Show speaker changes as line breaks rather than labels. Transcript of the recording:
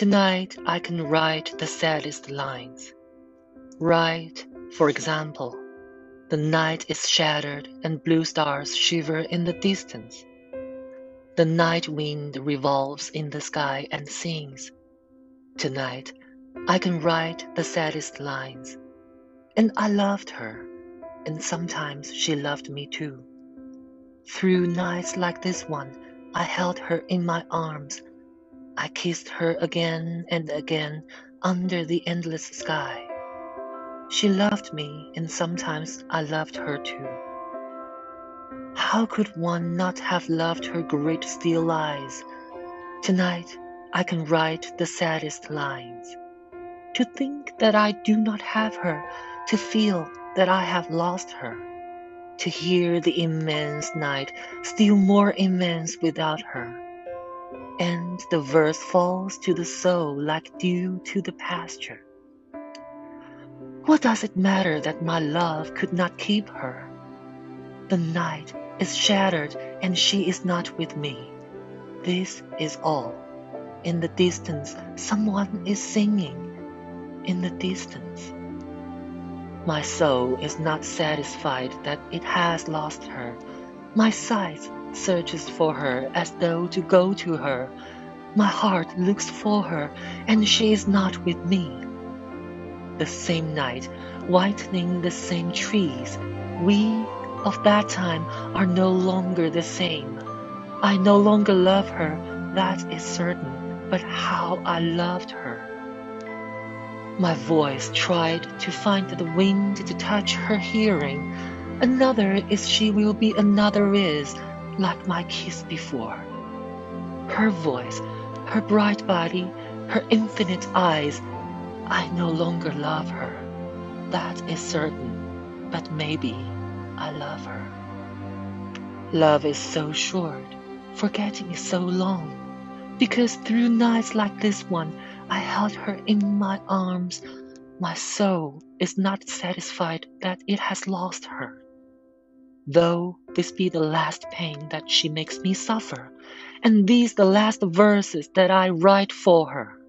Tonight I can write the saddest lines. Write, for example, the night is shattered and blue stars shiver in the distance. The night wind revolves in the sky and sings. Tonight I can write the saddest lines. And I loved her, and sometimes she loved me too. Through nights like this one, I held her in my arms I kissed her again and again under the endless sky. She loved me, and sometimes I loved her too. How could one not have loved her great steel eyes? Tonight I can write the saddest lines. To think that I do not have her, to feel that I have lost her, to hear the immense night still more immense without her and the verse falls to the soul like dew to the pasture. What does it matter that my love could not keep her? The night is shattered and she is not with me. This is all. In the distance, someone is singing. In the distance. My soul is not satisfied that it has lost her. My sight searches for her as though to go to her. My heart looks for her, and she is not with me. The same night, whitening the same trees, we of that time are no longer the same. I no longer love her, that is certain, but how I loved her. My voice tried to find the wind to touch her hearing. Another is she will be, another is like my kiss before. Her voice, her bright body, her infinite eyes, I no longer love her. That is certain, but maybe I love her. Love is so short, forgetting is so long, because through nights like this one, I held her in my arms. My soul is not satisfied that it has lost her though this be the last pain that she makes me suffer, and these the last verses that I write for her.